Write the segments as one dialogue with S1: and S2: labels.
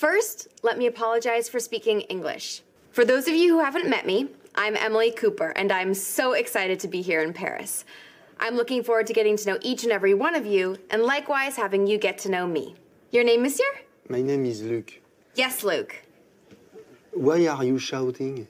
S1: First, let me apologize for speaking English. For those of you who haven't met me, I'm Emily Cooper, and I'm so excited to be here in Paris. I'm looking forward to getting to know each and every one of you, and likewise having you get to know me. Your name, monsieur?
S2: My name is Luke.
S1: Yes, Luke.
S2: Why are you shouting?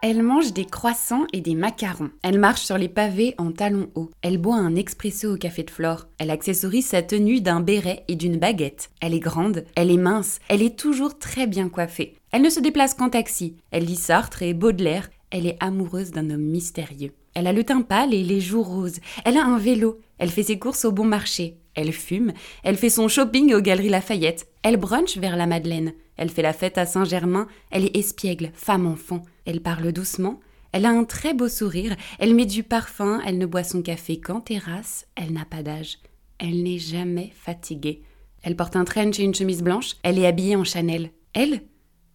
S3: Elle mange des croissants et des macarons. Elle marche sur les pavés en talons hauts. Elle boit un expresso au café de Flore. Elle accessorise sa tenue d'un béret et d'une baguette. Elle est grande, elle est mince, elle est toujours très bien coiffée. Elle ne se déplace qu'en taxi. Elle lit Sartre et Baudelaire. Elle est amoureuse d'un homme mystérieux. Elle a le teint pâle et les joues roses. Elle a un vélo. Elle fait ses courses au bon marché. Elle fume. Elle fait son shopping aux Galeries Lafayette. Elle brunch vers la Madeleine. Elle fait la fête à Saint-Germain. Elle est espiègle, femme-enfant. Elle parle doucement. Elle a un très beau sourire. Elle met du parfum. Elle ne boit son café qu'en terrasse. Elle n'a pas d'âge. Elle n'est jamais fatiguée. Elle porte un trench et une chemise blanche. Elle est habillée en Chanel. Elle,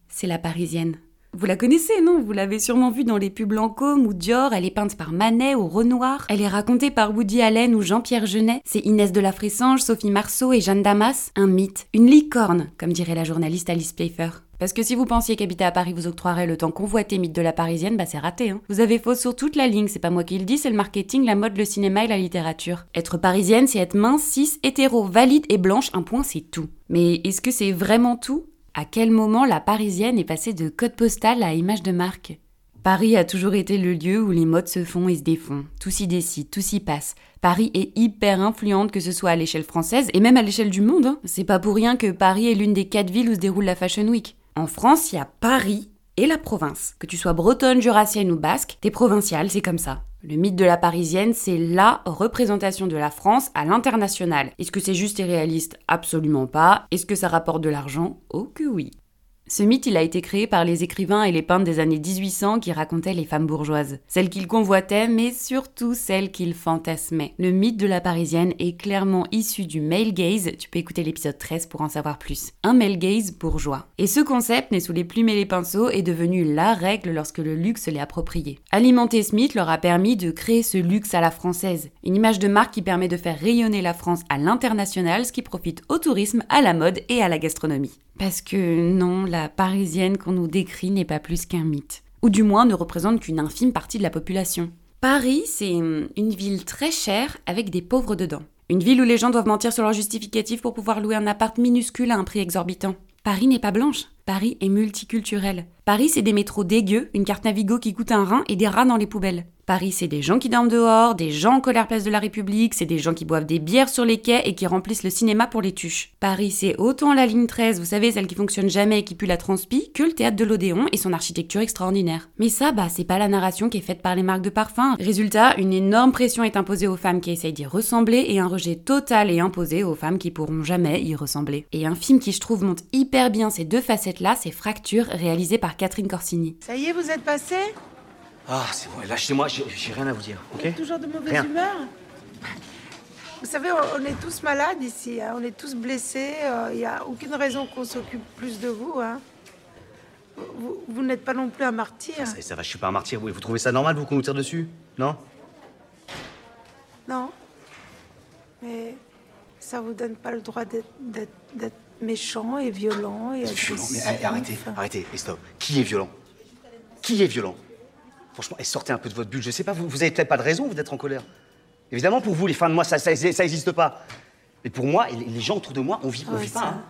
S3: c'est la parisienne. Vous la connaissez, non? Vous l'avez sûrement vue dans les pubs Lancôme ou Dior, elle est peinte par Manet ou Renoir. Elle est racontée par Woody Allen ou Jean-Pierre Jeunet. C'est Inès de la Fressange, Sophie Marceau et Jeanne Damas. Un mythe, une licorne, comme dirait la journaliste Alice Playfer. Parce que si vous pensiez qu'habiter à Paris vous octroierait le temps convoité mythe de la parisienne, bah c'est raté. Hein. Vous avez faux sur toute la ligne, c'est pas moi qui le dis, c'est le marketing, la mode, le cinéma et la littérature. Être parisienne, c'est être mince, cis, hétéro, valide et blanche, un point c'est tout. Mais est-ce que c'est vraiment tout? À quel moment la parisienne est passée de code postal à image de marque? Paris a toujours été le lieu où les modes se font et se défont. Tout s'y décide, tout s'y passe. Paris est hyper influente, que ce soit à l'échelle française et même à l'échelle du monde. Hein. C'est pas pour rien que Paris est l'une des quatre villes où se déroule la Fashion Week. En France, il y a Paris et la province. Que tu sois bretonne, jurassienne ou basque, t'es provincial, c'est comme ça. Le mythe de la parisienne, c'est LA représentation de la France à l'international. Est-ce que c'est juste et réaliste? Absolument pas. Est-ce que ça rapporte de l'argent? Oh que oui. Ce mythe, a été créé par les écrivains et les peintres des années 1800 qui racontaient les femmes bourgeoises. Celles qu'ils convoitaient, mais surtout celles qu'ils fantasmaient. Le mythe de la parisienne est clairement issu du male gaze, tu peux écouter l'épisode 13 pour en savoir plus. Un male gaze bourgeois. Et ce concept, né sous les plumes et les pinceaux, est devenu la règle lorsque le luxe l'est approprié. Alimenter ce leur a permis de créer ce luxe à la française. Une image de marque qui permet de faire rayonner la France à l'international, ce qui profite au tourisme, à la mode et à la gastronomie. Parce que non, la parisienne qu'on nous décrit n'est pas plus qu'un mythe. Ou du moins ne représente qu'une infime partie de la population. Paris, c'est hum, une ville très chère avec des pauvres dedans. Une ville où les gens doivent mentir sur leur justificatif pour pouvoir louer un appart minuscule à un prix exorbitant. Paris n'est pas blanche. Paris est multiculturel. Paris, c'est des métros dégueux, une carte Navigo qui coûte un rein et des rats dans les poubelles. Paris, c'est des gens qui dorment dehors, des gens en colère place de la République, c'est des gens qui boivent des bières sur les quais et qui remplissent le cinéma pour les tuches. Paris, c'est autant la ligne 13, vous savez, celle qui fonctionne jamais et qui pue la transpi, que le théâtre de l'Odéon et son architecture extraordinaire. Mais ça, bah, c'est pas la narration qui est faite par les marques de parfum. Résultat, une énorme pression est imposée aux femmes qui essayent d'y ressembler et un rejet total est imposé aux femmes qui pourront jamais y ressembler. Et un film qui, je trouve, montre hyper bien ces deux facettes-là, c'est Fracture, réalisé par Catherine Corsini.
S4: Ça y est, vous êtes passé?
S5: Ah, c'est bon, lâchez-moi, j'ai rien à vous dire,
S4: Vous
S5: ok
S4: êtes toujours de mauvaise
S5: Rien.
S4: humeur Vous savez, on on est tous malades ici, hein, on est tous blessés, il n'y a aucune raison qu'on s'occupe plus de vous. Hein. Vous, vous n'êtes pas non plus un martyr.
S5: ça, ça va, je suis pas un martyr. Vous, vous trouvez ça normal, vous, qu'on nous tire dessus? Non?
S4: Non. Mais ça vous donne pas le droit d'être- méchant et violent et
S5: Violent, mais arrêtez, arrêtez, et stop. Qui est violent? Qui est violent? Franchement, et sortez un peu de votre bulle. Je sais pas, vous, vous avez peut-être pas de raison vous, d'être en colère. Évidemment, pour vous, les fins de mois, ça, ça, ça existe pas. Mais pour moi, et les, gens autour de moi, on vit, on
S4: Ouais,
S5: vit pas. hein.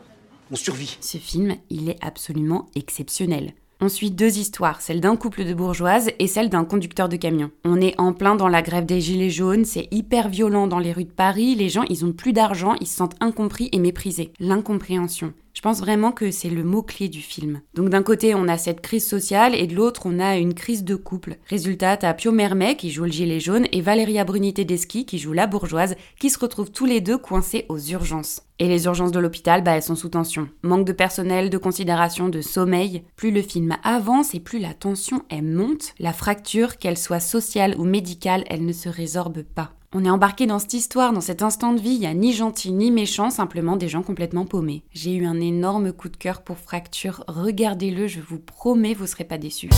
S5: On survit.
S3: Ce film, il est absolument exceptionnel. On suit deux histoires, celle d'un couple de bourgeoises et celle d'un conducteur de camion. On est en plein dans la grève des gilets jaunes, c'est hyper violent dans les rues de Paris, les gens ils ont plus d'argent, ils se sentent incompris et méprisés. L'incompréhension. Je pense vraiment que c'est le mot-clé du film. Donc d'un côté on a cette crise sociale et de l'autre on a une crise de couple. Résultat, t'as Pio Mermet qui joue le gilet jaune et Valéria Bruni Tedeschi qui joue la bourgeoise qui se retrouvent tous les deux coincés aux urgences. Et les urgences de l'hôpital, bah, elles sont sous tension. Manque de personnel, de considération, de sommeil. Plus le film avance et plus la tension elle monte, la fracture, qu'elle soit sociale ou médicale, elle ne se résorbe pas. On est embarqué dans cette histoire, dans cet instant de vie, il n'y a ni gentil ni méchant, simplement des gens complètement paumés. J'ai eu un énorme coup de cœur pour Fracture, regardez-le, je vous promets, vous serez pas déçus.